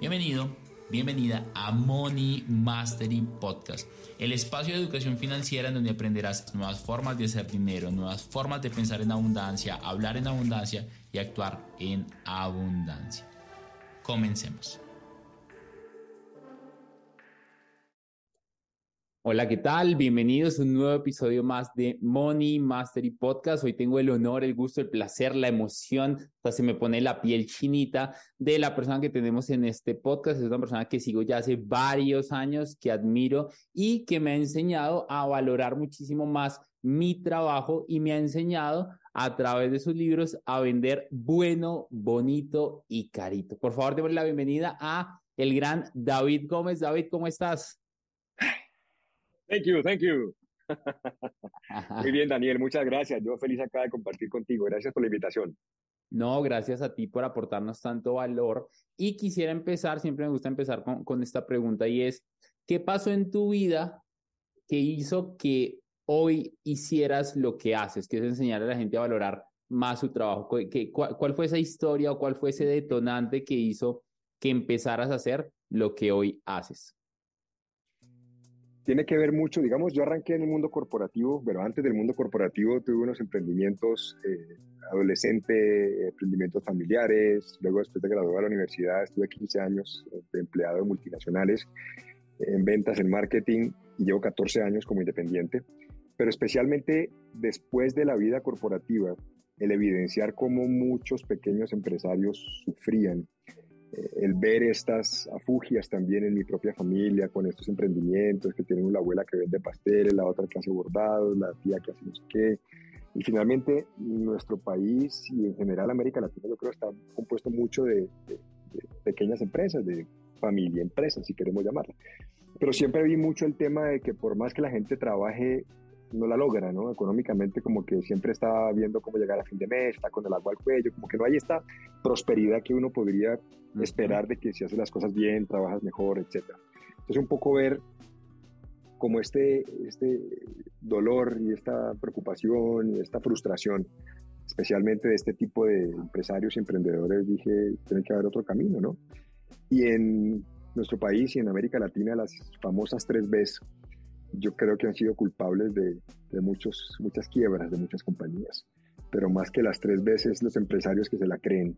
Bienvenido, bienvenida a Money Mastery Podcast, el espacio de educación financiera en donde aprenderás nuevas formas de hacer dinero, nuevas formas de pensar en abundancia, hablar en abundancia y actuar en abundancia. Comencemos. Hola, ¿qué tal? Bienvenidos a un nuevo episodio más de Money Mastery Podcast. Hoy tengo el honor, el gusto, el placer, la emoción, hasta se me pone la piel chinita de la persona que tenemos en este podcast. Es una persona que sigo ya hace varios años, que admiro y que me ha enseñado a valorar muchísimo más mi trabajo y me ha enseñado a través de sus libros a vender bueno, bonito y carito. Por favor, démosle la bienvenida a el gran David Gómez. David, ¿cómo estás? Thank you, thank you. Muy bien, Daniel, muchas gracias. Yo feliz acá de compartir contigo. Gracias por la invitación. No, gracias a ti por aportarnos tanto valor. Y quisiera empezar, siempre me gusta empezar con, con esta pregunta y es, ¿qué pasó en tu vida que hizo que hoy hicieras lo que haces, que es enseñar a la gente a valorar más su trabajo? ¿Qué, cuál, ¿Cuál fue esa historia o cuál fue ese detonante que hizo que empezaras a hacer lo que hoy haces? Tiene que ver mucho, digamos, yo arranqué en el mundo corporativo, pero antes del mundo corporativo tuve unos emprendimientos eh, adolescente, emprendimientos familiares, luego después de graduar a la universidad estuve 15 años de empleado de multinacionales en ventas, en marketing y llevo 14 años como independiente, pero especialmente después de la vida corporativa, el evidenciar cómo muchos pequeños empresarios sufrían eh, el ver estas afugias también en mi propia familia con estos emprendimientos que tienen una abuela que vende pasteles, la otra que hace bordados, la tía que hace no sé qué. Y finalmente nuestro país y en general América Latina yo creo está compuesto mucho de, pequeñas empresas, de familia empresas si queremos llamarla. Pero siempre vi mucho el tema de que por más que la gente trabaje no la logra, ¿no? Económicamente como que siempre está viendo cómo llegar a fin de mes, está con el agua al cuello, como que no hay esta prosperidad que uno podría esperar de que si haces las cosas bien, trabajas mejor, etc. Entonces un poco ver como este, este dolor y esta preocupación y esta frustración, especialmente de este tipo de empresarios y emprendedores, dije, tiene que haber otro camino, ¿no? Y en nuestro país y en América Latina, las famosas tres Bs, yo creo que han sido culpables de, de muchos, muchas quiebras de muchas compañías, pero más que las tres veces los empresarios que se la creen.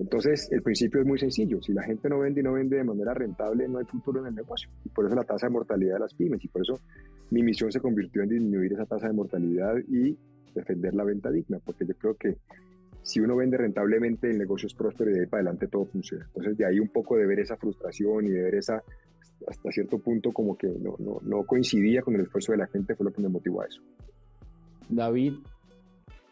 Entonces, el principio es muy sencillo. Si la gente no vende y no vende de manera rentable, no hay futuro en el negocio. Y por eso la tasa de mortalidad de las pymes. Y por eso mi misión se convirtió en disminuir esa tasa de mortalidad y defender la venta digna. Porque yo creo que si uno vende rentablemente, el negocio es próspero y de ahí para adelante todo funciona. Entonces, de ahí un poco de ver esa frustración y de ver esa hasta cierto punto como que no, no, coincidía con el esfuerzo de la gente, fue lo que me motivó a eso. David,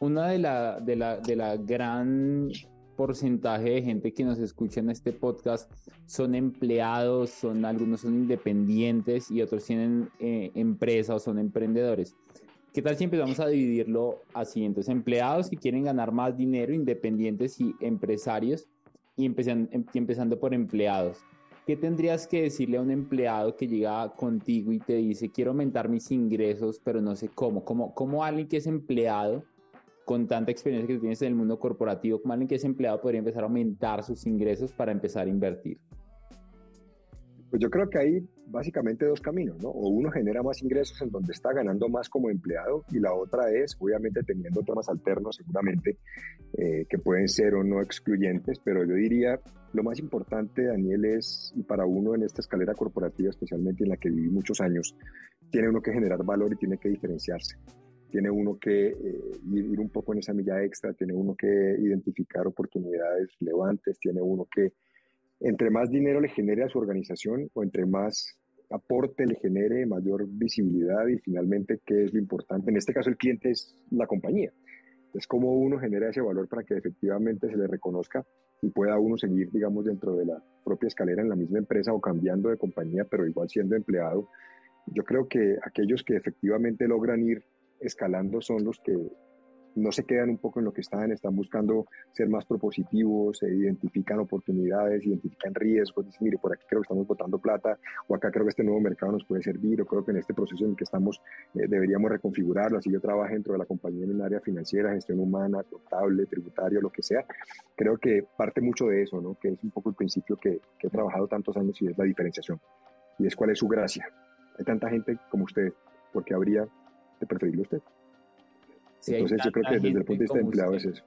una de la, de la, de la gran porcentaje de gente que nos escucha en este podcast son empleados, son algunos son independientes y otros tienen eh, empresas o son emprendedores. ¿Qué tal si empezamos a dividirlo así? Entonces, empleados que quieren ganar más dinero, independientes y empresarios, y empezando, em, empezando por empleados. ¿Qué tendrías que decirle a un empleado que llega contigo y te dice, quiero aumentar mis ingresos, pero no sé cómo? ¿Cómo, cómo alguien que es empleado, con tanta experiencia que tienes en el mundo corporativo, como alguien que es empleado podría empezar a aumentar sus ingresos para empezar a invertir? Pues yo creo que hay básicamente dos caminos, ¿no? O uno genera más ingresos en donde está ganando más como empleado y la otra es, obviamente, teniendo temas alternos seguramente, eh, que pueden ser o no excluyentes, pero yo diría, lo más importante, Daniel, es, y para uno en esta escalera corporativa, especialmente en la que viví muchos años, tiene uno que generar valor y tiene que diferenciarse. Tiene uno que eh, ir un poco en esa milla extra, tiene uno que identificar oportunidades relevantes, tiene uno que entre más dinero le genere a su organización o entre más aporte le genere, mayor visibilidad y finalmente, ¿qué es lo importante? En este caso, el cliente es la compañía. Es como uno genera ese valor para que efectivamente se le reconozca y pueda uno seguir, digamos, dentro de la propia escalera en la misma empresa o cambiando de compañía, pero igual siendo empleado. Yo creo que aquellos que efectivamente logran ir escalando son los que no se quedan un poco en lo que están, están buscando ser más propositivos, se identifican oportunidades, identifican riesgos, dicen, mire, por aquí creo que estamos botando plata, o acá creo que este nuevo mercado nos puede servir, o creo que en este proceso en el que estamos eh, deberíamos reconfigurarlo, así yo trabajo dentro de la compañía en el área financiera, gestión humana, contable, tributario, lo que sea, creo que parte mucho de eso, ¿no? que es un poco el principio que, he trabajado tantos años y es la diferenciación, y es cuál es su gracia. Hay tanta gente como usted, ¿por qué habría de preferirlo usted? Entonces yo creo que desde el punto de vista de empleado es eso.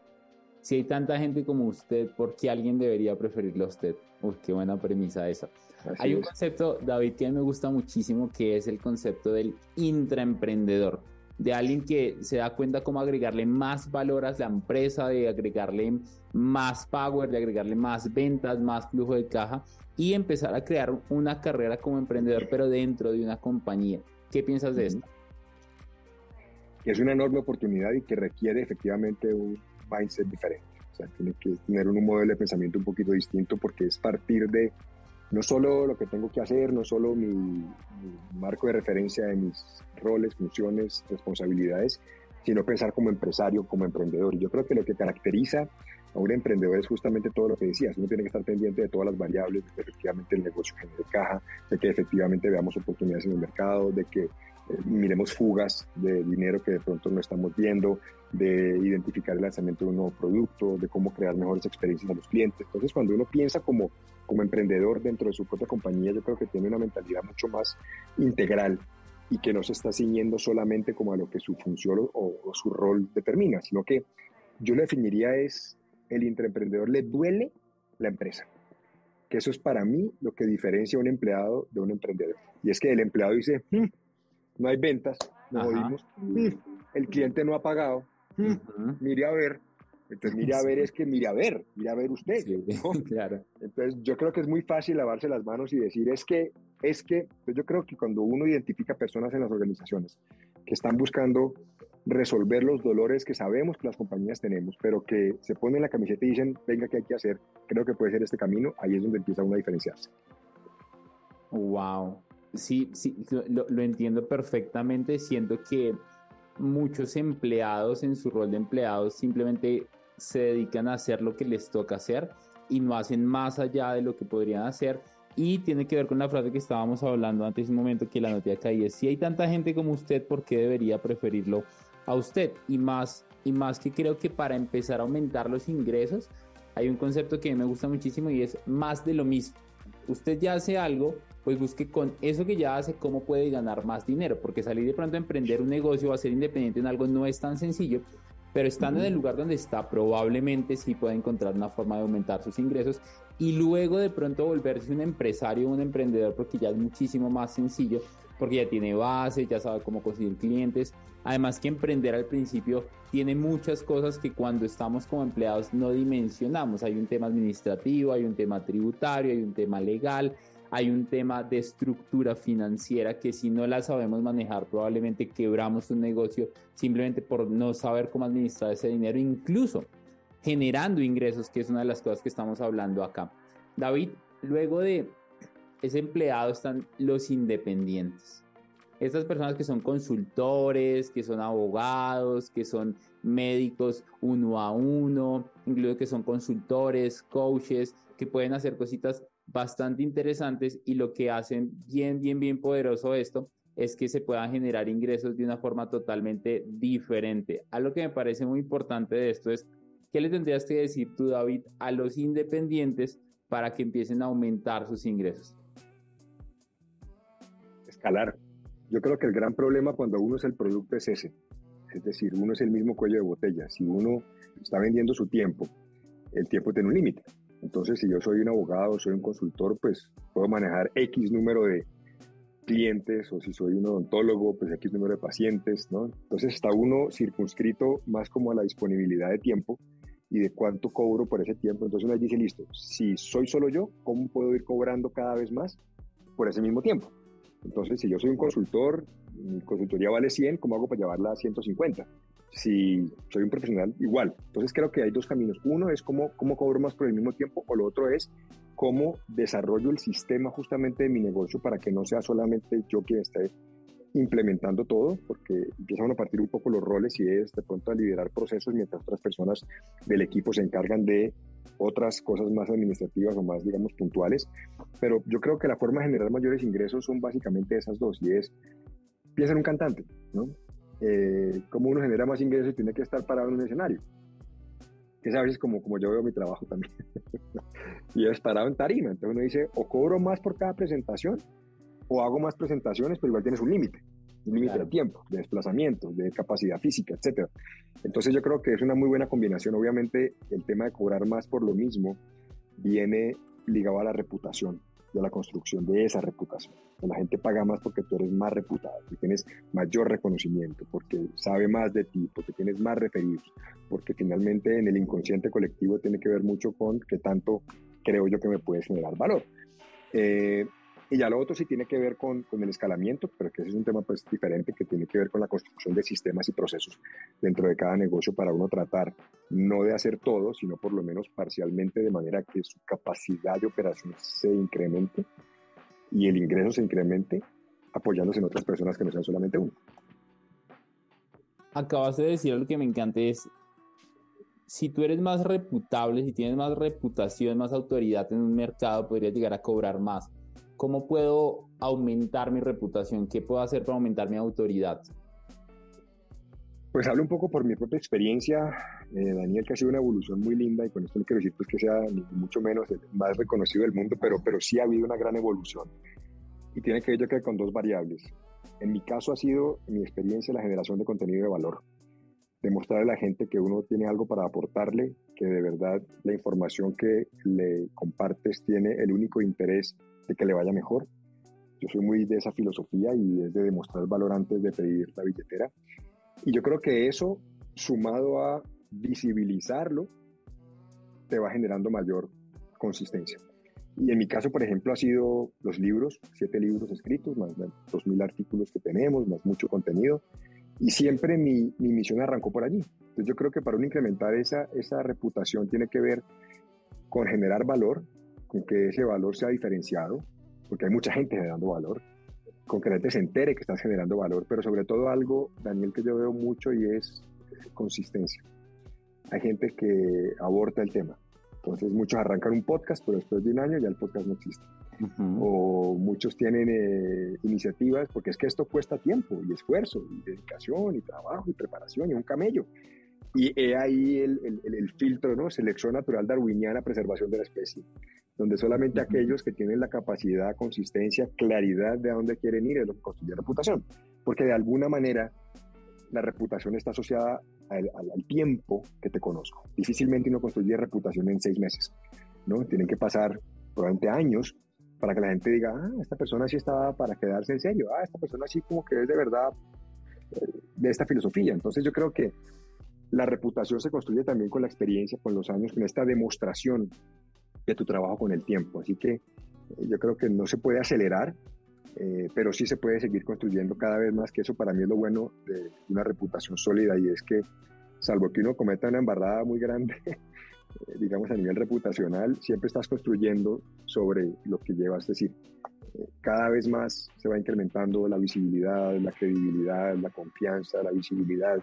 Si hay tanta gente como usted, ¿por qué alguien debería preferirlo a usted? Uy, qué buena premisa esa. hay un concepto, David, que a mí me gusta muchísimo, que es el concepto del intraemprendedor. De alguien que se da cuenta cómo agregarle más valor a la empresa, de agregarle más power, de agregarle más ventas, más flujo de caja y empezar a crear una carrera como emprendedor, pero dentro de una compañía. ¿Qué piensas de esto? Que es una enorme oportunidad y que requiere efectivamente un mindset diferente. O sea, tiene que tener un modelo de pensamiento un poquito distinto porque es partir de no solo lo que tengo que hacer, no solo mi, marco de referencia de mis roles, funciones, responsabilidades, sino pensar como empresario, como emprendedor. Y yo creo que lo que caracteriza a un emprendedor es justamente todo lo que decías. Uno tiene que estar pendiente de todas las variables, de que efectivamente el negocio genere caja, de que efectivamente veamos oportunidades en el mercado, de que miremos fugas de dinero que de pronto no estamos viendo, de identificar el lanzamiento de un nuevo producto, de cómo crear mejores experiencias a los clientes. Entonces, cuando uno piensa como, como emprendedor dentro de su propia compañía, yo creo que tiene una mentalidad mucho más integral y que no se está ciñendo solamente como a lo que su función o, o su rol determina, sino que yo le definiría es el intraemprendedor le duele la empresa. Que eso es para mí lo que diferencia a un empleado de un emprendedor. Y es que el empleado dice, hmm, no hay ventas, no oímos, el cliente no ha pagado, mire a ver, entonces mire a ver es que mire a ver, mire a ver usted. claro. Entonces yo creo que es muy fácil lavarse las manos y decir es que, es que, pues yo creo que cuando uno identifica personas en las organizaciones que están buscando resolver los dolores que sabemos que las compañías tenemos, pero que se ponen la camiseta y dicen, venga, ¿qué hay que hacer? Creo que puede ser este camino, ahí es donde empieza uno a diferenciarse. Wow, sí, sí, lo, entiendo perfectamente. Siento que muchos empleados en su rol de empleados simplemente se dedican a hacer lo que les toca hacer y no hacen más allá de lo que podrían hacer. Y tiene que ver con la frase que estábamos hablando antes un momento que la noticia caí es si hay tanta gente como usted, ¿por qué debería preferirlo a usted? Y más, y más que creo que para empezar a aumentar los ingresos, hay un concepto que me gusta muchísimo y es más de lo mismo. Usted ya hace algo, pues busque con eso que ya hace cómo puede ganar más dinero, porque salir de pronto a emprender un negocio o a ser independiente en algo no es tan sencillo, pero estando en el lugar donde está, probablemente sí puede encontrar una forma de aumentar sus ingresos y luego de pronto volverse un empresario o un emprendedor, porque ya es muchísimo más sencillo, porque ya tiene base, ya sabe cómo conseguir clientes. Además que emprender al principio tiene muchas cosas que cuando estamos como empleados no dimensionamos. Hay un tema administrativo, hay un tema tributario, hay un tema legal, hay un tema de estructura financiera que si no la sabemos manejar probablemente quebramos un negocio simplemente por no saber cómo administrar ese dinero, incluso generando ingresos, que es una de las cosas que estamos hablando acá. David, luego de ese empleado están los independientes. Estas personas que son consultores, que son abogados, que son médicos uno a uno, incluso que son consultores, coaches, que pueden hacer cositas bastante interesantes y lo que hacen bien, bien, bien poderoso esto es que se puedan generar ingresos de una forma totalmente diferente. Algo que me parece muy importante de esto es, ¿qué le tendrías que decir tú, David, a los independientes para que empiecen a aumentar sus ingresos? Escalar. Yo creo que el gran problema cuando uno es el producto es ese. Es decir, uno es el mismo cuello de botella. Si uno está vendiendo su tiempo, el tiempo tiene un límite. Entonces, si yo soy un abogado, soy un consultor, pues puedo manejar X número de clientes o si soy un odontólogo, pues X número de pacientes, ¿no? Entonces está uno circunscrito más como a la disponibilidad de tiempo y de cuánto cobro por ese tiempo. Entonces uno dice, listo, si soy solo yo, ¿cómo puedo ir cobrando cada vez más por ese mismo tiempo? Entonces, si yo soy un consultor, mi consultoría vale 100, ¿cómo hago para llevarla a 150? si soy un profesional, igual. Entonces creo que hay dos caminos. Uno es cómo, cómo cobro más por el mismo tiempo o lo otro es cómo desarrollo el sistema justamente de mi negocio para que no sea solamente yo quien esté implementando todo, porque empiezan a partir un poco los roles y es de pronto a liderar procesos mientras otras personas del equipo se encargan de otras cosas más administrativas o más, digamos, puntuales. Pero yo creo que la forma de generar mayores ingresos son básicamente esas dos, y es, piensa en un cantante, ¿no? Eh, como uno genera más ingresos y tiene que estar parado en un escenario. Que es a veces como, como yo veo mi trabajo también. y es parado en tarima. Entonces uno dice, o cobro más por cada presentación, o hago más presentaciones, pero igual tienes un límite, un límite de tiempo, de desplazamiento, de capacidad física, etc. Entonces yo creo que es una muy buena combinación. Obviamente el tema de cobrar más por lo mismo viene ligado a la reputación, de la construcción de esa reputación. La gente paga más porque tú eres más reputado, porque tienes mayor reconocimiento, porque sabe más de ti, porque tienes más referidos, porque finalmente en el inconsciente colectivo tiene que ver mucho con qué tanto creo yo que me puedes generar valor. Eh, y ya lo otro sí tiene que ver con, con, el escalamiento, pero que ese es un tema pues diferente que tiene que ver con la construcción de sistemas y procesos dentro de cada negocio para uno tratar no de hacer todo, sino por lo menos parcialmente de manera que su capacidad de operación se incremente y el ingreso se incremente apoyándose en otras personas que no sean solamente uno. Acabas de decir algo que me encanta es si tú eres más reputable, si tienes más reputación, más autoridad en un mercado, podrías llegar a cobrar más ¿Cómo puedo aumentar mi reputación? ¿Qué puedo hacer para aumentar mi autoridad? Pues hablo un poco por mi propia experiencia, eh, Daniel, que ha sido una evolución muy linda y con esto no quiero decir pues, que sea ni mucho menos el más reconocido del mundo, pero, pero sí ha habido una gran evolución. Y tiene que ver yo creo con dos variables. En mi caso ha sido, en mi experiencia, la generación de contenido de valor. Demostrarle a la gente que uno tiene algo para aportarle, que de verdad la información que le compartes tiene el único interés de que le vaya mejor. Yo soy muy de esa filosofía y es de demostrar valor antes de pedir la billetera. Y yo creo que eso, sumado a visibilizarlo, te va generando mayor consistencia. Y en mi caso, por ejemplo, ha sido los libros, siete libros escritos, más dos mil artículos que tenemos, más mucho contenido. Y siempre mi, misión arrancó por allí. Entonces yo creo que para uno incrementar esa, esa reputación tiene que ver con generar valor, con que ese valor sea diferenciado, porque hay mucha gente generando valor, con que la gente se entere que estás generando valor, pero sobre todo algo, Daniel, que yo veo mucho y es consistencia. Hay gente que aborta el tema. Entonces muchos arrancan un podcast, pero después de un año ya el podcast no existe. O muchos tienen eh, iniciativas, porque es que esto cuesta tiempo y esfuerzo y dedicación y trabajo y preparación y un camello. Y he ahí el, el, el, filtro, ¿no? Selección natural darwiniana, preservación de la especie donde solamente aquellos que tienen la capacidad, consistencia, claridad de a dónde quieren ir es lo que construye reputación. Porque de alguna manera la reputación está asociada al, tiempo que te conozco. Difícilmente uno construye reputación en seis meses, ¿no? Tienen que pasar probablemente años para que la gente diga, ah, esta persona sí estaba para quedarse en serio, ah, esta persona sí como que es de verdad eh, de esta filosofía. Entonces yo creo que la reputación se construye también con la experiencia, con los años, con esta demostración de tu trabajo con el tiempo. Así que eh, yo creo que no se puede acelerar, eh, pero sí se puede seguir construyendo cada vez más, que eso para mí es lo bueno de una reputación sólida y es que, salvo que uno cometa una embarrada muy grande, eh, digamos a nivel reputacional, siempre estás construyendo sobre lo que llevas. Es decir, cada vez más se va incrementando la visibilidad, la credibilidad, la confianza, la visibilidad,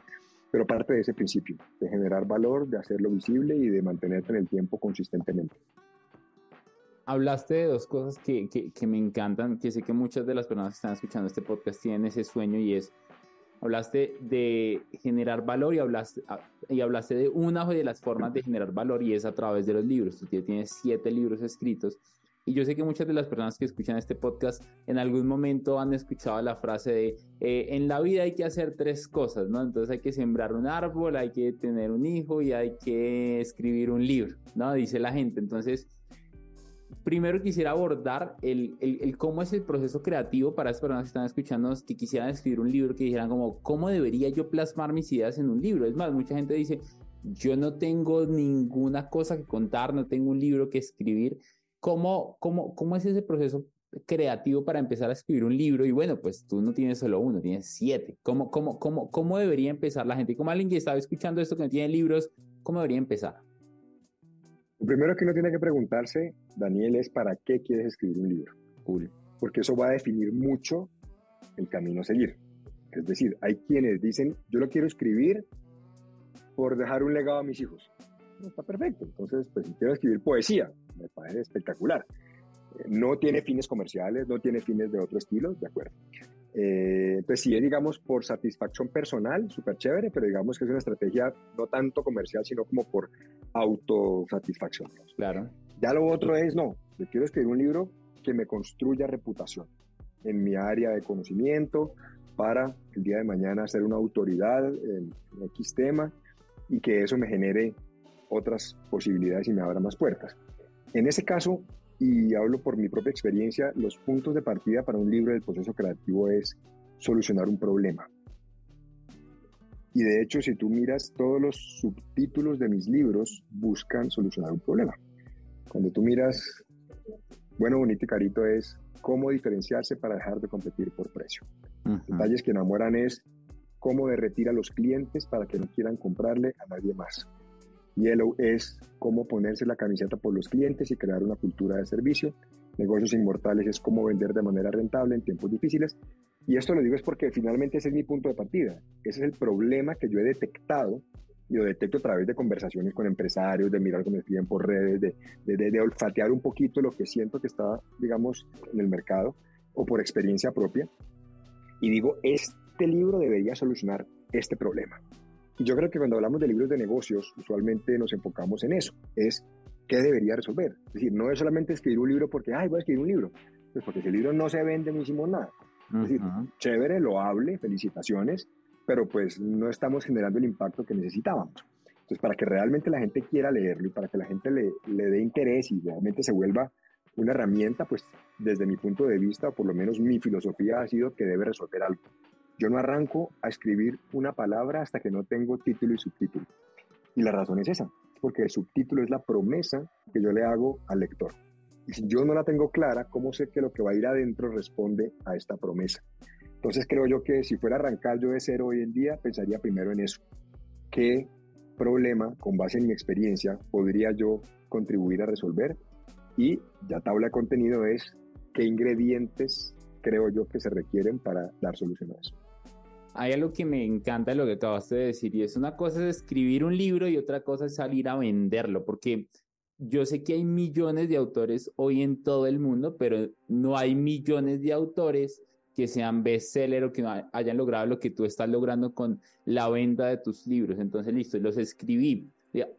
pero parte de ese principio, de generar valor, de hacerlo visible y de mantenerte en el tiempo consistentemente hablaste de dos cosas que, que, me encantan, que sé que muchas de las personas que están escuchando este podcast tienen ese sueño y es, hablaste de generar valor y hablaste, ah, y hablaste de una de las formas de generar valor y es a través de los libros. Tú tienes siete libros escritos y yo sé que muchas de las personas que escuchan este podcast en algún momento han escuchado la frase de eh, en la vida hay que hacer tres cosas, ¿no? Entonces hay que sembrar un árbol, hay que tener un hijo y hay que escribir un libro, ¿no? Dice la gente. Entonces, primero quisiera abordar el, el, cómo es el proceso creativo para las personas que están escuchando, que quisieran escribir un libro, que dijeran como, ¿cómo debería yo plasmar mis ideas en un libro? Es más, mucha gente dice, yo no tengo ninguna cosa que contar, no tengo un libro que escribir. ¿Cómo, cómo, cómo es ese proceso creativo para empezar a escribir un libro? Y bueno, pues tú no tienes solo uno, tienes siete. ¿Cómo, cómo, cómo, cómo debería empezar la gente? Como alguien que estaba escuchando esto que no tiene libros, ¿cómo debería empezar? Lo primero que uno tiene que preguntarse, Daniel, es para qué quieres escribir un libro. Porque eso va a definir mucho el camino a seguir. Es decir, hay quienes dicen, yo lo quiero escribir por dejar un legado a mis hijos. No, está perfecto. Entonces, pues si quiero escribir poesía, me parece espectacular. Eh, no tiene fines comerciales, no tiene fines de otro estilo, de acuerdo. Eh, entonces, si es, digamos, por satisfacción personal, súper chévere, pero digamos que es una estrategia no tanto comercial, sino como por autosatisfacción. Claro. Ya lo otro es, no, yo quiero escribir un libro que me construya reputación en mi área de conocimiento para el día de mañana ser una autoridad en, X tema y que eso me genere otras posibilidades y me abra más puertas. En ese caso, y hablo por mi propia experiencia, los puntos de partida para un libro del proceso creativo es solucionar un problema. Y de hecho, si tú miras todos los subtítulos de mis libros, buscan solucionar un problema. Cuando tú miras, bueno, bonito y carito es cómo diferenciarse para dejar de competir por precio. Detalles que enamoran es cómo derretir a los clientes para que no quieran comprarle a nadie más. Yellow es cómo ponerse la camiseta por los clientes y crear una cultura de servicio. Negocios inmortales es cómo vender de manera rentable en tiempos difíciles. Y esto lo digo es porque finalmente ese es mi punto de partida. Ese es el problema que yo he detectado y lo detecto a través de conversaciones con empresarios, de mirar cómo me escriben por redes, de, de, de, olfatear un poquito lo que siento que está, digamos, en el mercado o por experiencia propia. Y digo, este libro debería solucionar este problema. Y yo creo que cuando hablamos de libros de negocios, usualmente nos enfocamos en eso, es qué debería resolver. Es decir, no es solamente escribir un libro porque, ay, voy a escribir un libro, pues porque si el libro no se vende, no hicimos nada. Es decir, chévere, lo hable, felicitaciones, pero pues no estamos generando el impacto que necesitábamos. Entonces, para que realmente la gente quiera leerlo y para que la gente le, le dé interés y realmente se vuelva una herramienta, pues desde mi punto de vista, o por lo menos mi filosofía ha sido que debe resolver algo. Yo no arranco a escribir una palabra hasta que no tengo título y subtítulo. Y la razón es esa, porque el subtítulo es la promesa que yo le hago al lector. Y si yo no la tengo clara, ¿cómo sé que lo que va a ir adentro responde a esta promesa? Entonces creo yo que si fuera a arrancar yo de cero hoy en día, pensaría primero en eso. ¿Qué problema, con base en mi experiencia, podría yo contribuir a resolver? Y ya tabla de contenido es qué ingredientes creo yo que se requieren para dar solución a eso. Hay algo que me encanta de lo que acabaste de decir y es una cosa es escribir un libro y otra cosa es salir a venderlo, porque yo sé que hay millones de autores hoy en todo el mundo, pero no hay millones de autores que sean bestseller o que hayan logrado lo que tú estás logrando con la venta de tus libros. Entonces, listo, los escribí.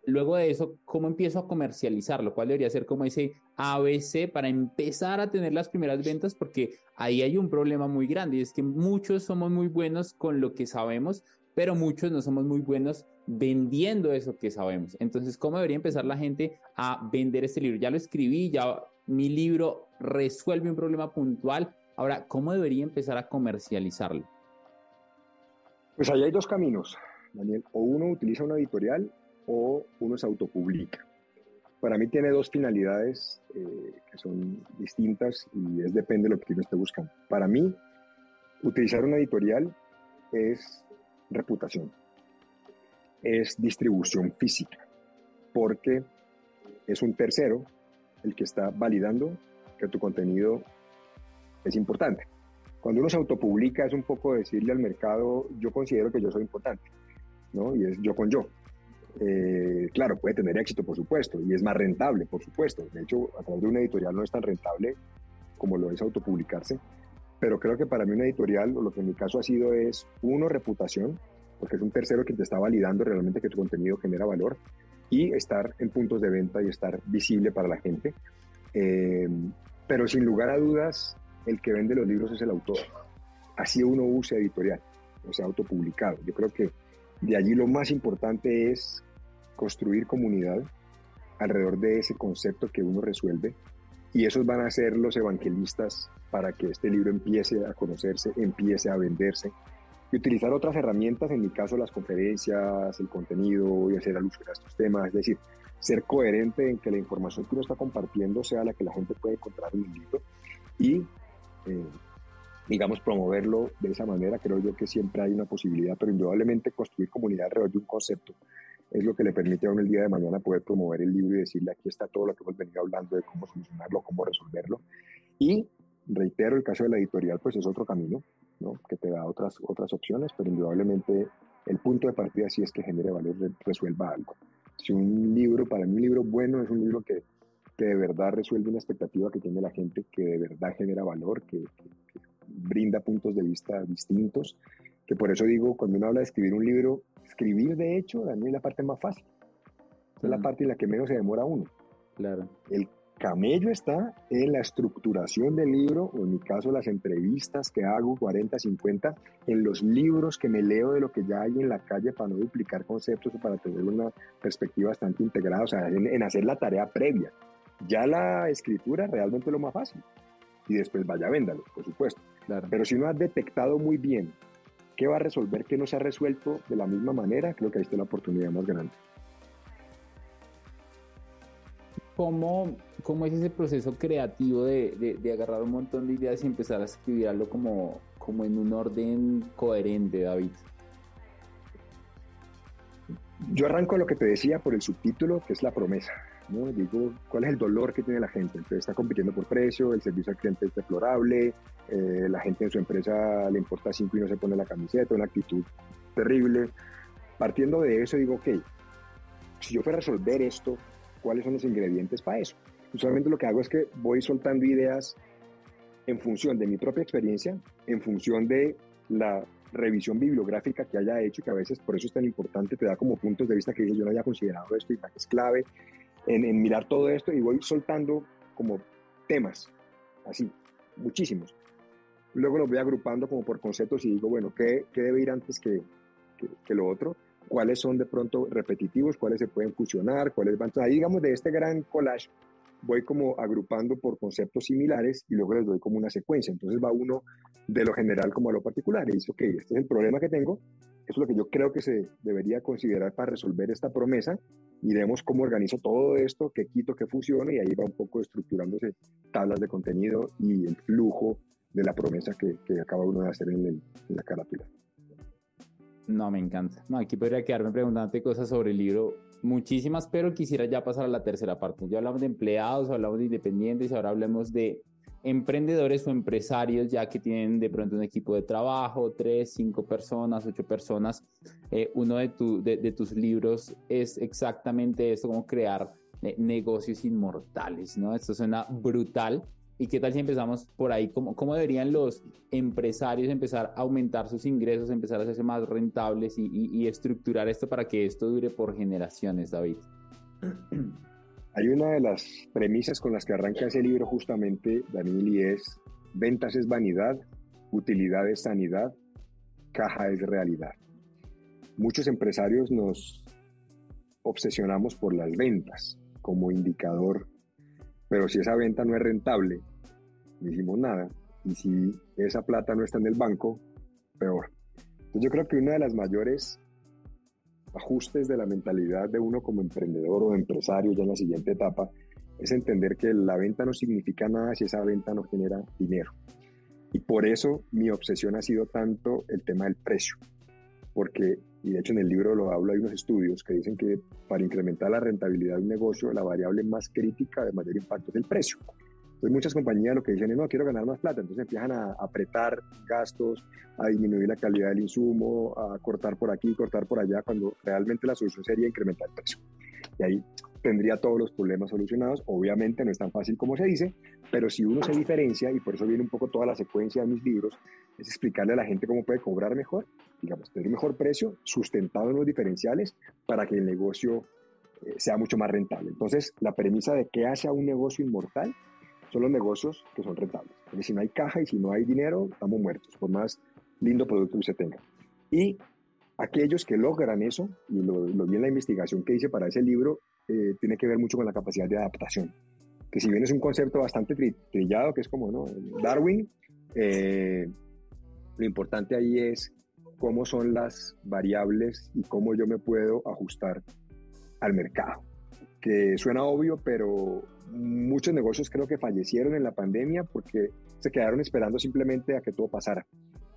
Luego de eso, ¿cómo empiezo a comercializarlo? ¿Cuál debería ser como ese ABC para empezar a tener las primeras ventas? Porque ahí hay un problema muy grande y es que muchos somos muy buenos con lo que sabemos, pero muchos no somos muy buenos vendiendo eso que sabemos. Entonces, ¿cómo debería empezar la gente a vender este libro? Ya lo escribí, ya mi libro resuelve un problema puntual, Ahora, ¿cómo debería empezar a comercializarlo? Pues ahí hay dos caminos, Daniel. O uno utiliza una editorial o uno se autopublica. Para mí tiene dos finalidades eh, que son distintas y es depende de lo que uno esté buscando. Para mí, utilizar una editorial es reputación, es distribución física, porque es un tercero el que está validando que tu contenido es importante. Cuando uno se autopublica es un poco decirle al mercado, yo considero que yo soy importante, ¿no? Y es yo con yo. Eh, claro, puede tener éxito, por supuesto, y es más rentable, por supuesto. De hecho, a través de una editorial no es tan rentable como lo es autopublicarse, pero creo que para mí una editorial, lo que en mi caso ha sido es, uno, reputación, porque es un tercero que te está validando realmente que tu contenido genera valor, y estar en puntos de venta y estar visible para la gente. Eh, pero sin lugar a dudas, el que vende los libros es el autor. Así uno use editorial, o sea, autopublicado. Yo creo que de allí lo más importante es construir comunidad alrededor de ese concepto que uno resuelve y esos van a ser los evangelistas para que este libro empiece a conocerse, empiece a venderse y utilizar otras herramientas, en mi caso las conferencias, el contenido y hacer alusión a estos temas, es decir, ser coherente en que la información que uno está compartiendo sea la que la gente puede encontrar en el libro y eh, digamos, promoverlo de esa manera, creo yo que siempre hay una posibilidad, pero indudablemente construir comunidad alrededor de un concepto es lo que le permite a uno el día de mañana poder promover el libro y decirle aquí está todo lo que hemos venido hablando de cómo solucionarlo, cómo resolverlo. Y reitero, el caso de la editorial, pues es otro camino. ¿no? que te da otras, otras opciones, pero indudablemente el punto de partida sí es que genere valor, resuelva algo. Si un libro, para mí un libro bueno es un libro que, que de verdad resuelve una expectativa que tiene la gente, que de verdad genera valor, que, brinda puntos de vista distintos, que por eso digo, cuando uno habla de escribir un libro, escribir de hecho, a mí es la parte más fácil. Es la parte en la que menos se demora uno. Claro. El camello está en la estructuración del libro, o en mi caso las entrevistas que hago, 40, 50, en los libros que me leo de lo que ya hay en la calle para no duplicar conceptos o para tener una perspectiva bastante integrada, o sea, en, hacer la tarea previa. Ya la escritura realmente es lo más fácil. Y después vaya, véndalo, por supuesto. Claro. Pero si uno ha detectado muy bien qué va a resolver, qué no se ha resuelto de la misma manera, creo que ahí está la oportunidad más grande. ¿Cómo, cómo es ese proceso creativo de, de, agarrar un montón de ideas y empezar a escribirlo como, como en un orden coherente, David? Yo arranco lo que te decía por el subtítulo, que es la promesa. ¿No? Digo, ¿cuál es el dolor que tiene la gente? Entonces está compitiendo por precio, el servicio al cliente es deplorable, eh, la gente en su empresa le importa cinco y no se pone la camiseta, una actitud terrible. Partiendo de eso, digo, ok, si yo fuera a resolver esto, cuáles son los ingredientes para eso. Usualmente lo que hago es que voy soltando ideas en función de mi propia experiencia, en función de la revisión bibliográfica que haya hecho, que a veces por eso es tan importante, te da como puntos de vista que yo no haya considerado esto y que es clave en, mirar todo esto y voy soltando como temas, así, muchísimos. Luego los voy agrupando como por conceptos y digo, bueno, ¿qué, qué debe ir antes que, que, que lo otro? cuáles son de pronto repetitivos, cuáles se pueden fusionar, cuáles van. Ahí, digamos, de este gran collage, voy como agrupando por conceptos similares y luego les doy como una secuencia. Entonces va uno de lo general como a lo particular y dice, ok, este es el problema que tengo, esto es lo que yo creo que se debería considerar para resolver esta promesa. Miremos cómo organizo todo esto, qué quito, qué funciona y ahí va un poco estructurándose tablas de contenido y el flujo de la promesa que, que acaba uno de hacer en, el, en la carátula. No, me encanta. No, aquí podría quedarme preguntándote cosas sobre el libro, muchísimas, pero quisiera ya pasar a la tercera parte. Ya hablamos de empleados, hablamos de independientes, ahora hablemos de emprendedores o empresarios ya que tienen de pronto un equipo de trabajo, tres, cinco personas, ocho personas. Eh, uno de, tu, de, tus libros es exactamente eso, cómo crear eh, negocios inmortales, ¿no? Esto suena brutal ¿Y qué tal si empezamos por ahí? ¿Cómo, ¿Cómo, deberían los empresarios empezar a aumentar sus ingresos, empezar a hacerse más rentables y, y, estructurar esto para que esto dure por generaciones, David? Hay una de las premisas con las que arranca ese libro justamente, Daniel, y es ventas es vanidad, utilidad es sanidad, caja es realidad. Muchos empresarios nos obsesionamos por las ventas como indicador pero si esa venta no es rentable, no hicimos nada. Y si esa plata no está en el banco, peor. Entonces yo creo que una de las mayores ajustes de la mentalidad de uno como emprendedor o empresario ya en la siguiente etapa es entender que la venta no significa nada si esa venta no genera dinero. Y por eso mi obsesión ha sido tanto el tema del precio. Porque y de hecho en el libro lo hablo, hay unos estudios que dicen que para incrementar la rentabilidad de un negocio, la variable más crítica de mayor impacto es el precio. Entonces muchas compañías lo que dicen es, no, quiero ganar más plata, entonces empiezan a apretar gastos, a disminuir la calidad del insumo, a cortar por aquí, cortar por allá, cuando realmente la solución sería incrementar el precio. Y ahí tendría todos los problemas solucionados. Obviamente no es tan fácil como se dice, pero si uno se diferencia, y por eso viene un poco toda la secuencia de mis libros, es explicarle a la gente cómo puede cobrar mejor, digamos, tener un mejor precio, sustentado en los diferenciales, para que el negocio eh, sea mucho más rentable. Entonces, la premisa de qué hace a un negocio inmortal son los negocios que son rentables. Porque si no hay caja y si no hay dinero, estamos muertos, por más lindo producto que se tenga. Y aquellos que logran eso, y lo, lo vi en la investigación que hice para ese libro, eh, tiene que ver mucho con la capacidad de adaptación. Que si bien es un concepto bastante trillado, que es como ¿no? Darwin, eh, lo importante ahí es cómo son las variables y cómo yo me puedo ajustar al mercado. Que suena obvio, pero muchos negocios creo que fallecieron en la pandemia porque se quedaron esperando simplemente a que todo pasara.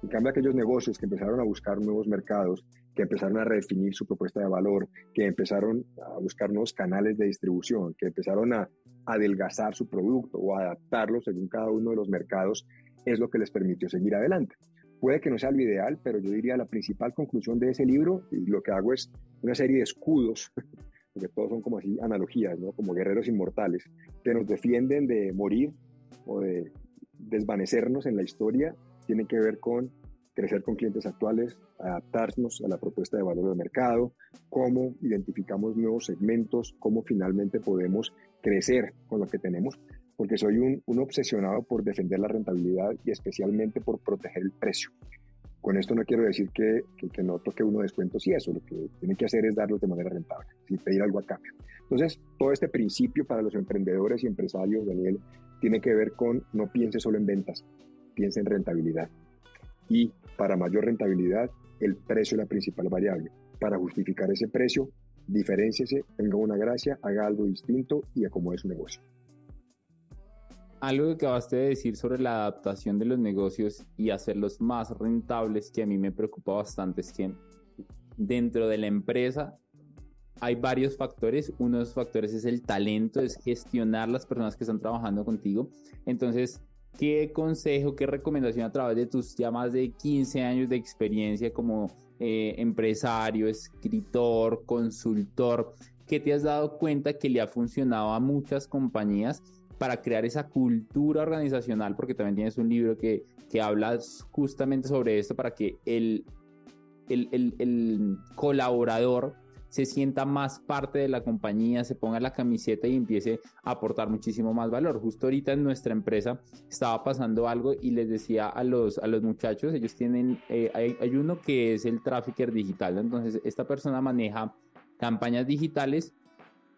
En cambio, aquellos negocios que empezaron a buscar nuevos mercados, que empezaron a redefinir su propuesta de valor, que empezaron a buscar nuevos canales de distribución, que empezaron a adelgazar su producto o adaptarlo según cada uno de los mercados, es lo que les permitió seguir adelante. puede que no sea lo ideal, pero yo diría la principal conclusión de ese libro, y lo que hago es una serie de escudos, porque todos son como así analogías, ¿no? como guerreros inmortales, que nos defienden de morir o de desvanecernos en la historia, tienen que ver con crecer con clientes actuales, adaptarnos a la propuesta de valor del mercado, cómo identificamos nuevos segmentos, cómo finalmente podemos crecer con lo que tenemos, porque soy un, obsesionado por defender la rentabilidad y especialmente por proteger el precio. Con esto no quiero decir que, que, no toque uno descuentos y eso, lo que tiene que hacer es darlo de manera rentable, sin pedir algo a cambio. Entonces, todo este principio para los emprendedores y empresarios, Daniel, tiene que ver con no piense solo en ventas, piense en rentabilidad. Y para mayor rentabilidad, el precio es la principal variable. Para justificar ese precio, diferenciese, tenga una gracia, haga algo distinto y acomode su negocio. Algo que acabaste de decir sobre la adaptación de los negocios y hacerlos más rentables que a mí me preocupa bastante es que dentro de la empresa hay varios factores. Uno de esos factores es el talento, es gestionar las personas que están trabajando contigo. Entonces, ¿qué consejo, qué recomendación a través de tus ya más de 15 años de experiencia como eh, empresario, escritor, consultor, que te has dado cuenta que le ha funcionado a muchas compañías para crear esa cultura organizacional, porque también tienes un libro que, que habla justamente sobre esto, para que el, el, el, el colaborador se sienta más parte de la compañía, se ponga la camiseta y empiece a aportar muchísimo más valor. Justo ahorita en nuestra empresa estaba pasando algo y les decía a los, a los muchachos, ellos tienen, eh, hay, hay, uno que es el trafficker digital, entonces esta persona maneja campañas digitales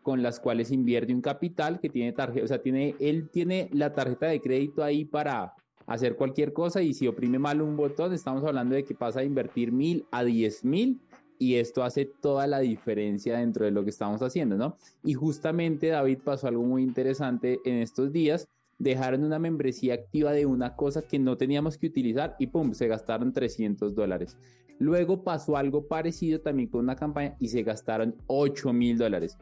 con las cuales invierte un capital que tiene tarjeta, o sea, tiene, él tiene la tarjeta de crédito ahí para hacer cualquier cosa y si oprime mal un botón, estamos hablando de que pasa a invertir mil a diez mil y esto hace toda la diferencia dentro de lo que estamos haciendo, ¿no? Y justamente David pasó algo muy interesante en estos días, dejaron una membresía activa de una cosa que no teníamos que utilizar y pum, se gastaron 300 dólares. Luego pasó algo parecido también con una campaña y se gastaron 8 mil dólares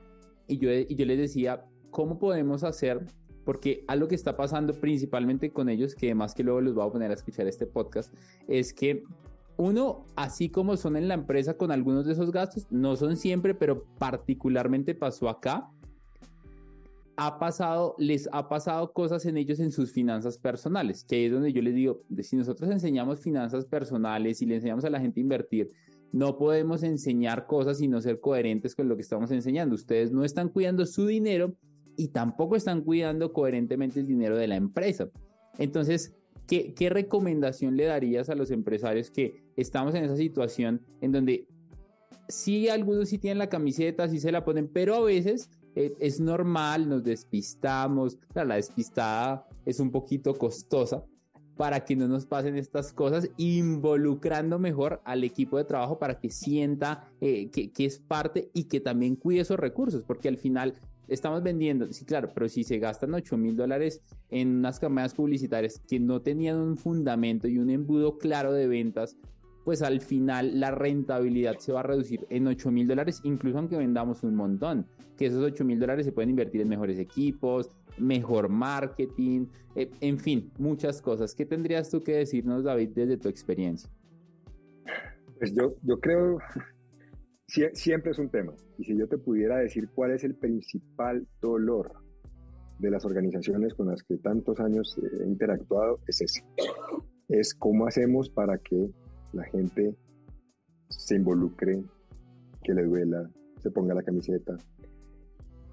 y yo, y yo les decía, ¿cómo podemos hacer? Porque algo que está pasando principalmente con ellos, que además que luego los voy a poner a escuchar este podcast, es que uno, así como son en la empresa con algunos de esos gastos, no son siempre, pero particularmente pasó acá, ha pasado, les ha pasado cosas en ellos en sus finanzas personales, que es donde yo les digo, si nosotros enseñamos finanzas personales y le enseñamos a la gente a invertir, no podemos enseñar cosas y no ser coherentes con lo que estamos enseñando. Ustedes no están cuidando su dinero y tampoco están cuidando coherentemente el dinero de la empresa. Entonces, ¿qué, recomendación le darías a los empresarios que estamos en esa situación en donde sí algunos sí tienen la camiseta, sí se la ponen, pero a veces eh, es normal, nos despistamos, la despistada es un poquito costosa, para que no nos pasen estas cosas, involucrando mejor al equipo de trabajo para que sienta eh, que, es parte y que también cuide esos recursos, porque al final estamos vendiendo, sí, claro, pero si se gastan 8 mil dólares en unas campañas publicitarias que no tenían un fundamento y un embudo claro de ventas, pues al final la rentabilidad se va a reducir en 8 mil dólares, incluso aunque vendamos un montón, que esos 8 mil dólares se pueden invertir en mejores equipos, mejor marketing, eh, en fin, muchas cosas. ¿Qué tendrías tú que decirnos, David, desde tu experiencia? Pues yo, yo creo, siempre es un tema. Y si yo te pudiera decir cuál es el principal dolor de las organizaciones con las que tantos años he interactuado, es ese. Es cómo hacemos para que la gente se involucre, que le duela, se ponga la camiseta,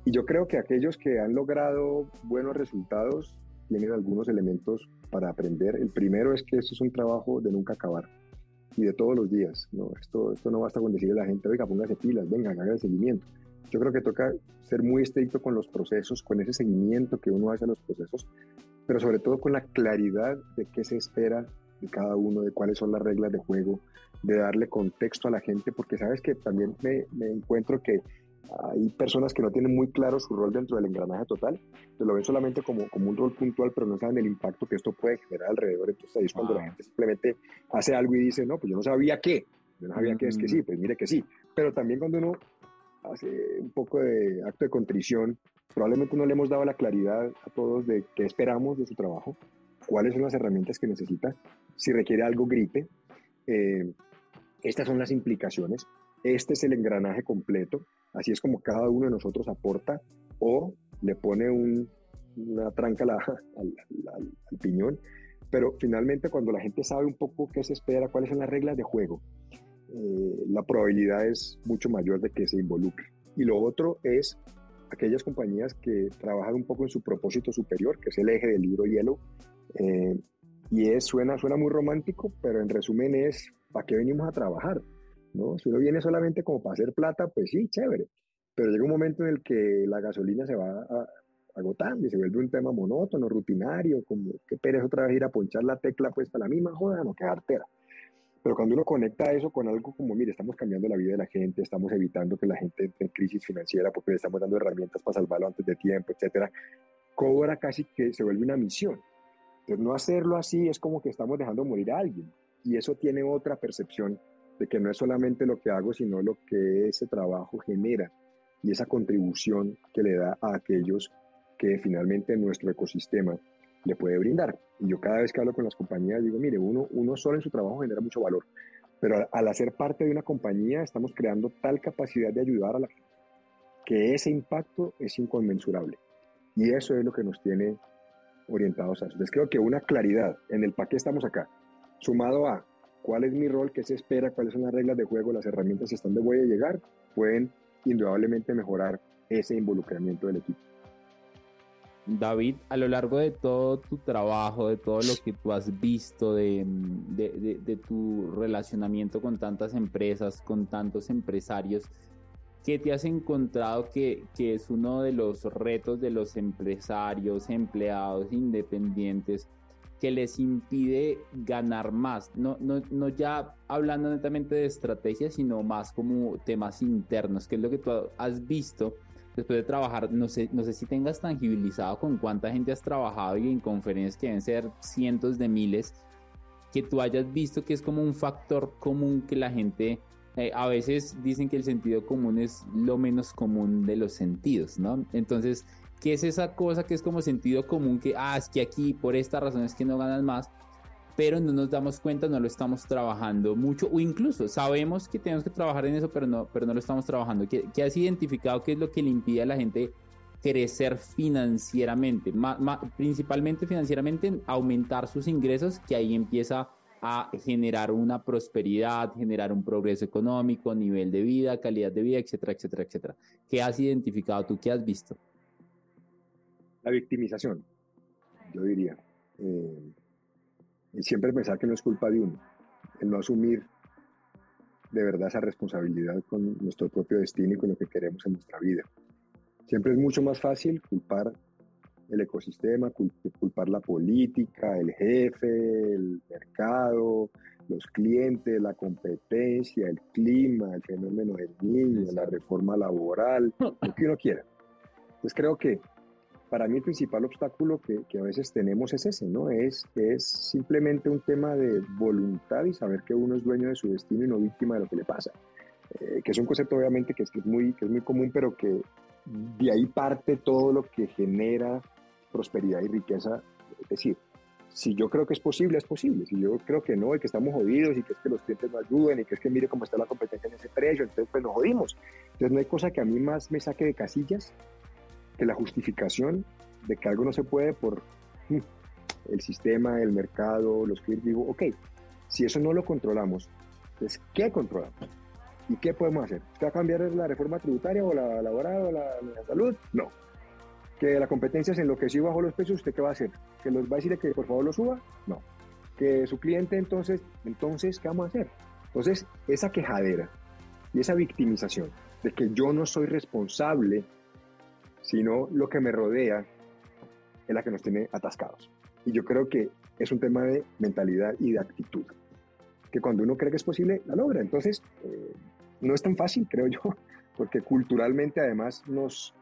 y yo creo que aquellos que han logrado buenos resultados tienen algunos elementos para aprender. El primero es que esto es un trabajo de nunca acabar y de todos los días. ¿no? Esto, esto no basta con decirle a la gente, oiga, póngase pilas, venga, haga el seguimiento. Yo creo que toca ser muy estricto con los procesos, con ese seguimiento que uno hace a los procesos, pero sobre todo con la claridad de qué se espera de cada uno, de cuáles son las reglas de juego, de darle contexto a la gente, porque sabes que también me, me encuentro que hay personas que no tienen muy claro su rol dentro del engranaje total, te lo ven solamente como, como un rol puntual, pero no saben el impacto que esto puede generar alrededor. Entonces ahí es cuando la gente simplemente hace algo y dice, no, pues yo no sabía qué, yo no sabía qué, es que sí, pues mire que sí. Pero también cuando uno hace un poco de acto de contrición. Probablemente no le hemos dado la claridad a todos de qué esperamos de su trabajo, cuáles son las herramientas que necesita, si requiere algo gripe. Eh, estas son las implicaciones. Este es el engranaje completo. Así es como cada uno de nosotros aporta o le pone una tranca al, al, piñón. Pero finalmente cuando la gente sabe un poco qué se espera, cuáles son las reglas de juego, eh, la probabilidad es mucho mayor de que se involucre. Y lo otro es aquellas compañías que trabajan un poco en su propósito superior, que es el eje del libro hielo. Eh, y es, suena, suena muy romántico, pero en resumen es, ¿para qué venimos a trabajar? ¿No? Si uno viene solamente como para hacer plata, pues sí, chévere. Pero llega un momento en el que la gasolina se va agotando y se vuelve un tema monótono, rutinario, como qué pereza otra vez ir a ponchar la tecla pues para la misma joda, no quedar tera. Pero cuando uno conecta eso con algo como, mire, estamos cambiando la vida de la gente, estamos evitando que la gente entre en crisis financiera porque le estamos dando herramientas para salvarlo antes de tiempo, etcétera, cobra casi que se vuelve una misión. Entonces, no hacerlo así es como que estamos dejando morir a alguien. Y eso tiene otra percepción de que no es solamente lo que hago, sino lo que ese trabajo genera y esa contribución que le da a aquellos que finalmente nuestro ecosistema le puede brindar. Y yo cada vez que hablo con las compañías digo, mire, uno, uno solo en su trabajo genera mucho valor, pero al hacer parte de una compañía estamos creando tal capacidad de ayudar a la gente que ese impacto es inconmensurable. Y eso es lo que nos tiene orientados a eso. Entonces creo que una claridad en el para qué estamos acá, sumado a cuál es mi rol, qué se espera, cuáles son las reglas de juego, las herramientas están de voy a llegar, pueden indudablemente mejorar ese involucramiento del equipo. David, a lo largo de todo tu trabajo, de todo lo que tú has visto, de, tu relacionamiento con tantas empresas, con tantos empresarios, ¿qué te has encontrado que, es uno de los retos de los empresarios, empleados, independientes, que les impide ganar más? No, no, no ya hablando netamente de estrategia, sino más como temas internos, ¿qué es lo que tú has visto después de trabajar, no sé, no sé si tengas tangibilizado con cuánta gente has trabajado y en conferencias que deben ser cientos de miles, que tú hayas visto que es como un factor común que la gente, eh, a veces dicen que el sentido común es lo menos común de los sentidos, ¿no? Entonces, ¿qué es esa cosa que es como sentido común que, ah, es que aquí por esta razón es que no ganas más? pero no nos damos cuenta, no lo estamos trabajando mucho, o incluso sabemos que tenemos que trabajar en eso, pero no, pero no lo estamos trabajando. ¿Qué, has identificado qué es lo que le impide a la gente crecer financieramente? principalmente financieramente, aumentar sus ingresos, que ahí empieza a generar una prosperidad, generar un progreso económico, nivel de vida, calidad de vida, etcétera, etcétera, etcétera. ¿Qué has identificado tú? ¿Qué has visto? La victimización, yo diría. Eh, y siempre pensar que no es culpa de uno, el no asumir de verdad esa responsabilidad con nuestro propio destino y con lo que queremos en nuestra vida. Siempre es mucho más fácil culpar el ecosistema, culpar la política, el jefe, el mercado, los clientes, la competencia, el clima, el fenómeno del niño, la reforma laboral, lo que uno quiera. Entonces creo que para mí el principal obstáculo que, que, a veces tenemos es ese, ¿no? Es, es simplemente un tema de voluntad y saber que uno es dueño de su destino y no víctima de lo que le pasa. Eh, que es un concepto obviamente que es, que es, muy, que es muy común, pero que de ahí parte todo lo que genera prosperidad y riqueza. Es decir, si yo creo que es posible, es posible. Si yo creo que no, y que estamos jodidos, y que es que los clientes no ayuden, y que es que mire cómo está la competencia en ese precio, entonces pues nos jodimos. Entonces no hay cosa que a mí más me saque de casillas que la justificación de que algo no se puede por mm, el sistema, el mercado, los clientes, digo, ok, si eso no lo controlamos, entonces, ¿qué controlamos? ¿Y qué podemos hacer? ¿Usted va a cambiar la reforma tributaria o la laboral o la, salud? No. ¿Que la competencia se enloqueció y bajó los precios? ¿Usted qué va a hacer? ¿Que los va a decir que por favor lo suba? No. ¿Que su cliente entonces, entonces, qué vamos a hacer? Entonces, esa quejadera y esa victimización de que yo no soy responsable sino lo que me rodea es la que nos tiene atascados. Y yo creo que es un tema de mentalidad y de actitud, que cuando uno cree que es posible, la logra. Entonces, eh, no es tan fácil, creo yo, porque culturalmente además nos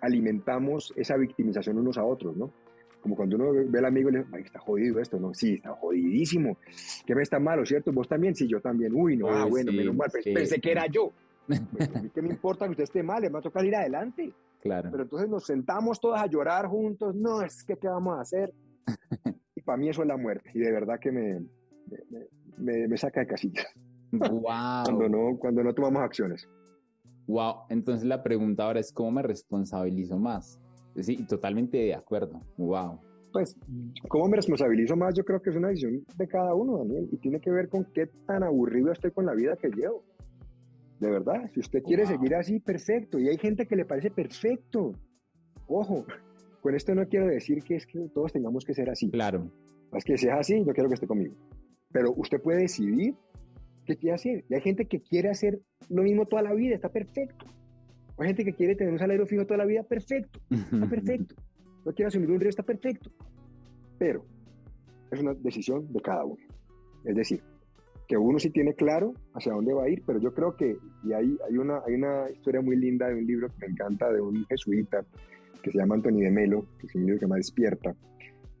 alimentamos esa victimización unos a otros, ¿no? Como cuando uno ve al amigo y le dice, Ay, está jodido esto, ¿no? Sí, está jodidísimo. ¿Qué me está malo, cierto? ¿Vos también? Sí, yo también. Uy, no, ah, bueno, menos mal, pensé que era yo. Pues, ¿Qué me importa que usted esté mal? Le va a tocar ir adelante. Claro. Pero entonces nos sentamos todos a llorar juntos. No, es que ¿qué vamos a hacer? y para mí eso es la muerte. Y de verdad que me, me, me, saca de casillas. Wow. cuando, no, cuando no tomamos acciones. Wow. Entonces la pregunta ahora es, ¿cómo me responsabilizo más? Sí, totalmente de acuerdo. Wow. Pues, ¿cómo me responsabilizo más? Yo creo que es una decisión de cada uno, Daniel, y tiene que ver con qué tan aburrido estoy con la vida que llevo. De verdad, si usted quiere seguir así, perfecto. Y hay gente que le parece perfecto. Ojo, con esto no quiero decir que es que todos tengamos que ser así. Claro. Es que sea así, yo quiero que esté conmigo. Pero usted puede decidir qué quiere hacer. Y hay gente que quiere hacer lo mismo toda la vida, está perfecto. Hay gente que quiere tener un salario fijo toda la vida, perfecto. Está perfecto. No quiere asumir un riesgo, está perfecto. Pero es una decisión de cada uno. Es decir, que uno sí tiene claro hacia dónde va a ir, pero yo creo que, y hay, hay, una, hay una historia muy linda de un libro que me encanta, de un jesuita que se llama Anthony de Melo, que es un libro que me Despierta,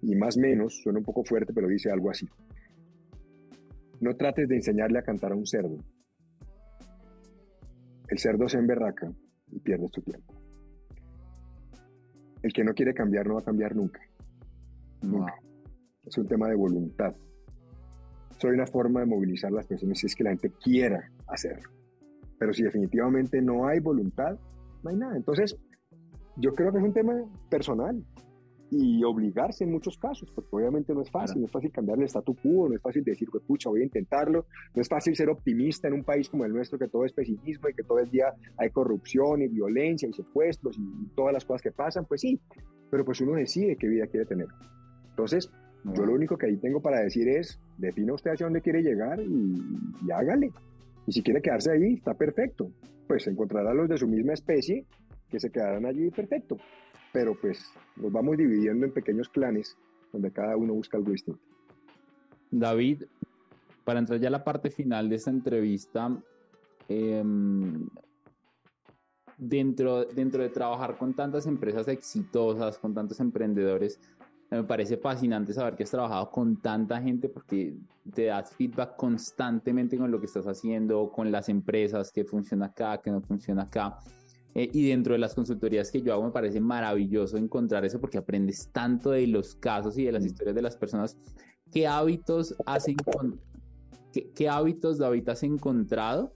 y más o menos, suena un poco fuerte, pero dice algo así. No trates de enseñarle a cantar a un cerdo. El cerdo se emberraca y pierdes tu tiempo. El que no quiere cambiar no va a cambiar nunca. Nunca. Es un tema de voluntad soy una forma de movilizar a las personas si es que la gente quiera hacerlo. Pero si definitivamente no hay voluntad, no hay nada. Entonces, yo creo que es un tema personal y obligarse en muchos casos, porque obviamente no es fácil, no es fácil cambiar el statu quo, no es fácil decir, pues pucha, voy a intentarlo, no es fácil ser optimista en un país como el nuestro, que todo es pesimismo y que todo el día hay corrupción y violencia y secuestros y todas las cosas que pasan, pues sí, pero pues uno decide qué vida quiere tener. Entonces, yo lo único que ahí tengo para decir es, defina usted hacia dónde quiere llegar y, hágale. Y si quiere quedarse ahí, está perfecto. Pues encontrará los de su misma especie que se quedarán allí perfecto. Pero pues nos vamos dividiendo en pequeños clanes donde cada uno busca algo distinto. David, para entrar ya a la parte final de esta entrevista, em, dentro, dentro de trabajar con tantas empresas exitosas, con tantos emprendedores, me parece fascinante saber que has trabajado con tanta gente porque te das feedback constantemente con lo que estás haciendo, con las empresas, que funciona acá, que no funciona acá. Eh, y dentro de las consultorías que yo hago me parece maravilloso encontrar eso porque aprendes tanto de los casos y de las historias de las personas. ¿Qué hábitos has, qué, qué hábitos, David, has encontrado?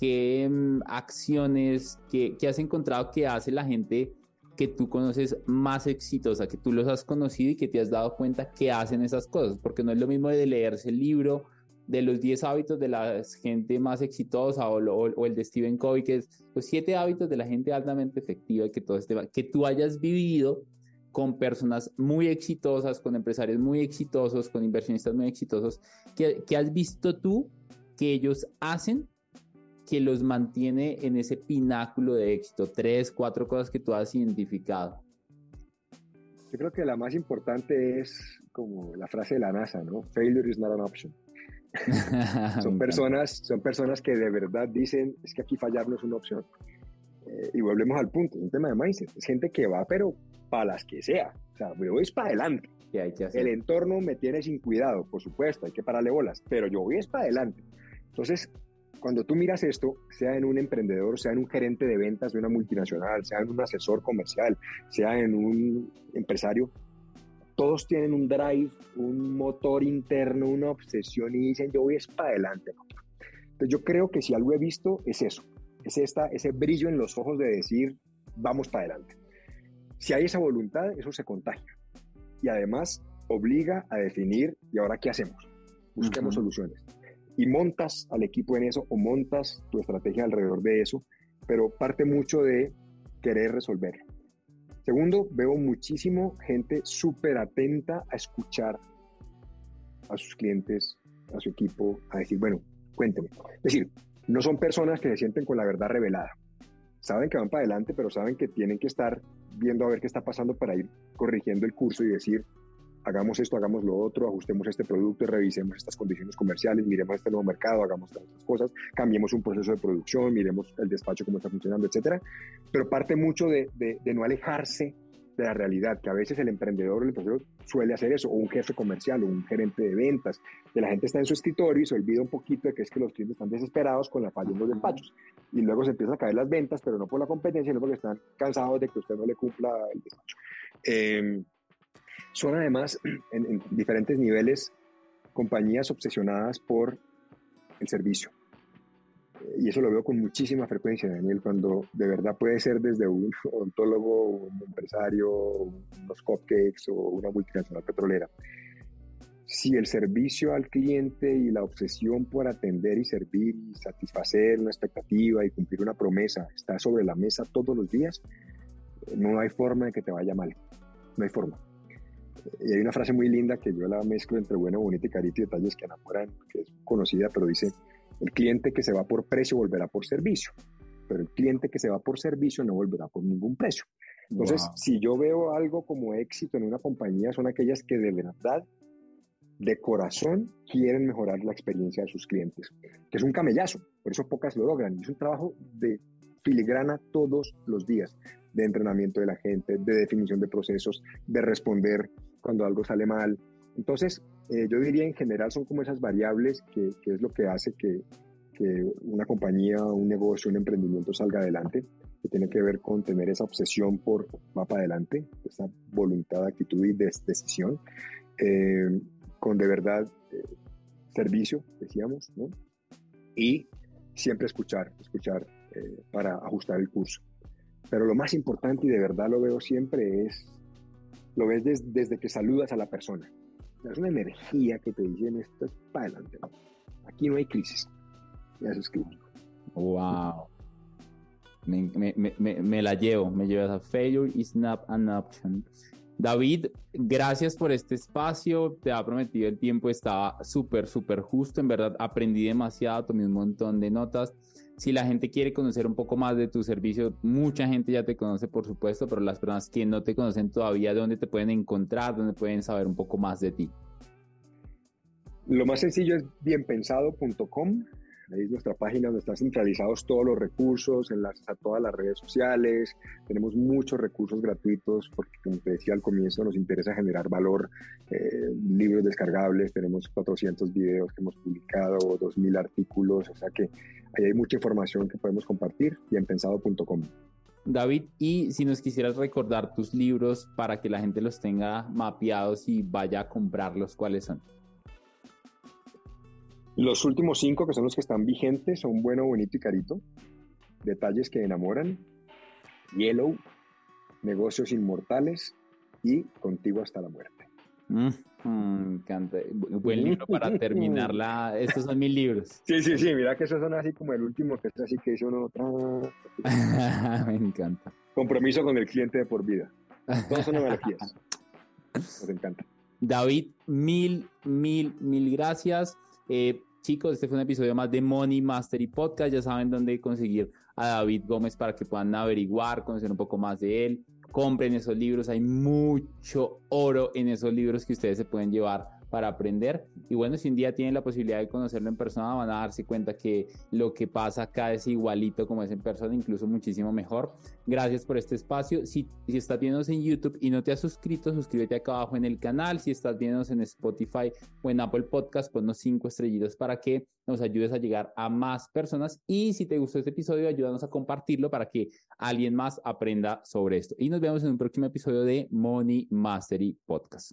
¿Qué mm, acciones, qué, qué has encontrado que hace la gente que tú conoces más exitosa, que tú los has conocido y que te has dado cuenta que hacen esas cosas, porque no es lo mismo de leerse el libro de los 10 hábitos de la gente más exitosa o, el de Stephen Covey, que es los 7 hábitos de la gente altamente efectiva, que, todo este, que tú hayas vivido con personas muy exitosas, con empresarios muy exitosos, con inversionistas muy exitosos, que, que has visto tú que ellos hacen que los mantiene en ese pináculo de éxito? Tres, cuatro cosas que tú has identificado. Yo creo que la más importante es como la frase de la NASA, ¿no? Failure is not an option. son, personas, son personas que de verdad dicen, es que aquí fallar no es una opción. Eh, y volvemos al punto, es un tema de mindset. Es gente que va, pero para las que sea. O sea, yo voy para adelante. hay que El entorno me tiene sin cuidado, por supuesto, hay que pararle bolas, pero yo voy es para adelante. Entonces, cuando tú miras esto, sea en un emprendedor, sea en un gerente de ventas de una multinacional, sea en un asesor comercial, sea en un empresario, todos tienen un drive, un motor interno, una obsesión y dicen yo voy es para adelante. Entonces yo creo que si algo he visto es eso, es esta, ese brillo en los ojos de decir vamos para adelante. Si hay esa voluntad, eso se contagia. Y además obliga a definir, ¿y ahora qué hacemos? Busquemos soluciones y montas al equipo en eso o montas tu estrategia alrededor de eso, pero parte mucho de querer resolverlo. Segundo, veo muchísimo gente súper atenta a escuchar a sus clientes, a su equipo, a decir, bueno, cuénteme. Es decir, no son personas que se sienten con la verdad revelada. Saben que van para adelante, pero saben que tienen que estar viendo a ver qué está pasando para ir corrigiendo el curso y decir, hagamos esto, hagamos lo otro, ajustemos este producto, revisemos estas condiciones comerciales, miremos este nuevo mercado, hagamos todas estas cosas, cambiemos un proceso de producción, miremos el despacho cómo está funcionando, etcétera. Pero parte mucho de, no alejarse de la realidad, que a veces el emprendedor o el empresario suele hacer eso, o un jefe comercial o un gerente de ventas, que la gente está en su escritorio y se olvida un poquito de que es que los clientes están desesperados con la falla en los despachos. Y luego se empiezan a caer las ventas, pero no por la competencia, sino porque están cansados de que usted no le cumpla el despacho. Em, son además en diferentes niveles compañías obsesionadas por el servicio y eso lo veo con muchísima frecuencia, Daniel, cuando de verdad puede ser desde un odontólogo, un empresario, unos cupcakes o una multinacional petrolera. Si el servicio al cliente y la obsesión por atender y servir y satisfacer una expectativa y cumplir una promesa está sobre la mesa todos los días, no hay forma de que te vaya mal. No hay forma. Y hay una frase muy linda que yo la mezclo entre bueno, bonito y carito y detalles que enamoran, que es conocida, pero dice, el cliente que se va por precio volverá por servicio, pero el cliente que se va por servicio no volverá por ningún precio. Entonces, si yo veo algo como éxito en una compañía, son aquellas que de verdad, de corazón, quieren mejorar la experiencia de sus clientes, que es un camellazo, por eso pocas lo logran. Es un trabajo de filigrana todos los días, de entrenamiento de la gente, de definición de procesos, de responder cuando algo sale mal, entonces, eh, yo diría en general son como esas variables que, es lo que hace que, una compañía, un negocio, un emprendimiento salga adelante, que tiene que ver con tener esa obsesión por va para adelante, esa voluntad, actitud y decisión, eh, con de verdad eh, servicio, decíamos, ¿no? Y siempre escuchar, escuchar para ajustar el curso. Pero lo más importante y de verdad lo veo siempre es, lo ves desde que saludas a la persona es una energía que te dicen esto es para adelante. Aquí no hay crisis. Ya eso es. Wow. Me, la llevo, me llevo a failure is not an option. David, gracias por este espacio. Te ha prometido el tiempo, estaba súper, súper justo. En verdad, aprendí demasiado, tomé un montón de notas. Si la gente quiere conocer un poco más de tu servicio, mucha gente ya te conoce, por supuesto, pero las personas que no te conocen todavía, ¿dónde te pueden encontrar? ¿Dónde pueden saber un poco más de ti? Lo más sencillo es bienpensado.com. Ahí es nuestra página donde están centralizados todos los recursos, enlaces a todas las redes sociales. Tenemos muchos recursos gratuitos porque, como te decía al comienzo, nos interesa generar valor. Eh, libros descargables, tenemos 400 videos que hemos publicado, 2.000 artículos, o sea que ahí hay mucha información que podemos compartir. Bienpensado.com. David, y si nos quisieras recordar tus libros para que la gente los tenga mapeados y vaya a comprarlos, ¿cuáles son? Los últimos cinco, que son los que están vigentes, son Bueno, Bonito y Carito. Detalles que enamoran. Yellow. Negocios Inmortales. Y Contigo hasta la muerte. Mm, me encanta. Buen libro para terminarla. Estos son mis libros. Sí, sí, sí. Mira que esos son así como el último, que es así que hizo uno. me encanta. Compromiso con el cliente de por vida. Todos son analogías. Nos encanta. David, mil, mil, mil gracias. Eh, chicos, este fue un episodio más de Money Mastery Podcast. Ya saben dónde conseguir a David Gómez para que puedan averiguar, conocer un poco más de él. Compren esos libros, hay mucho oro en esos libros que ustedes se pueden llevar para aprender. Y bueno, si un día tienen la posibilidad de conocerlo en persona, van a darse cuenta que lo que pasa acá es igualito como es en persona, incluso muchísimo mejor. Gracias por este espacio. Si, si estás viéndonos en YouTube y no te has suscrito, suscríbete acá abajo en el canal. Si estás viéndonos en Spotify o en Apple Podcast, ponnos cinco estrellitos para que nos ayudes a llegar a más personas. Y si te gustó este episodio, ayúdanos a compartirlo para que alguien más aprenda sobre esto. Y nos vemos en un próximo episodio de Money Mastery Podcast.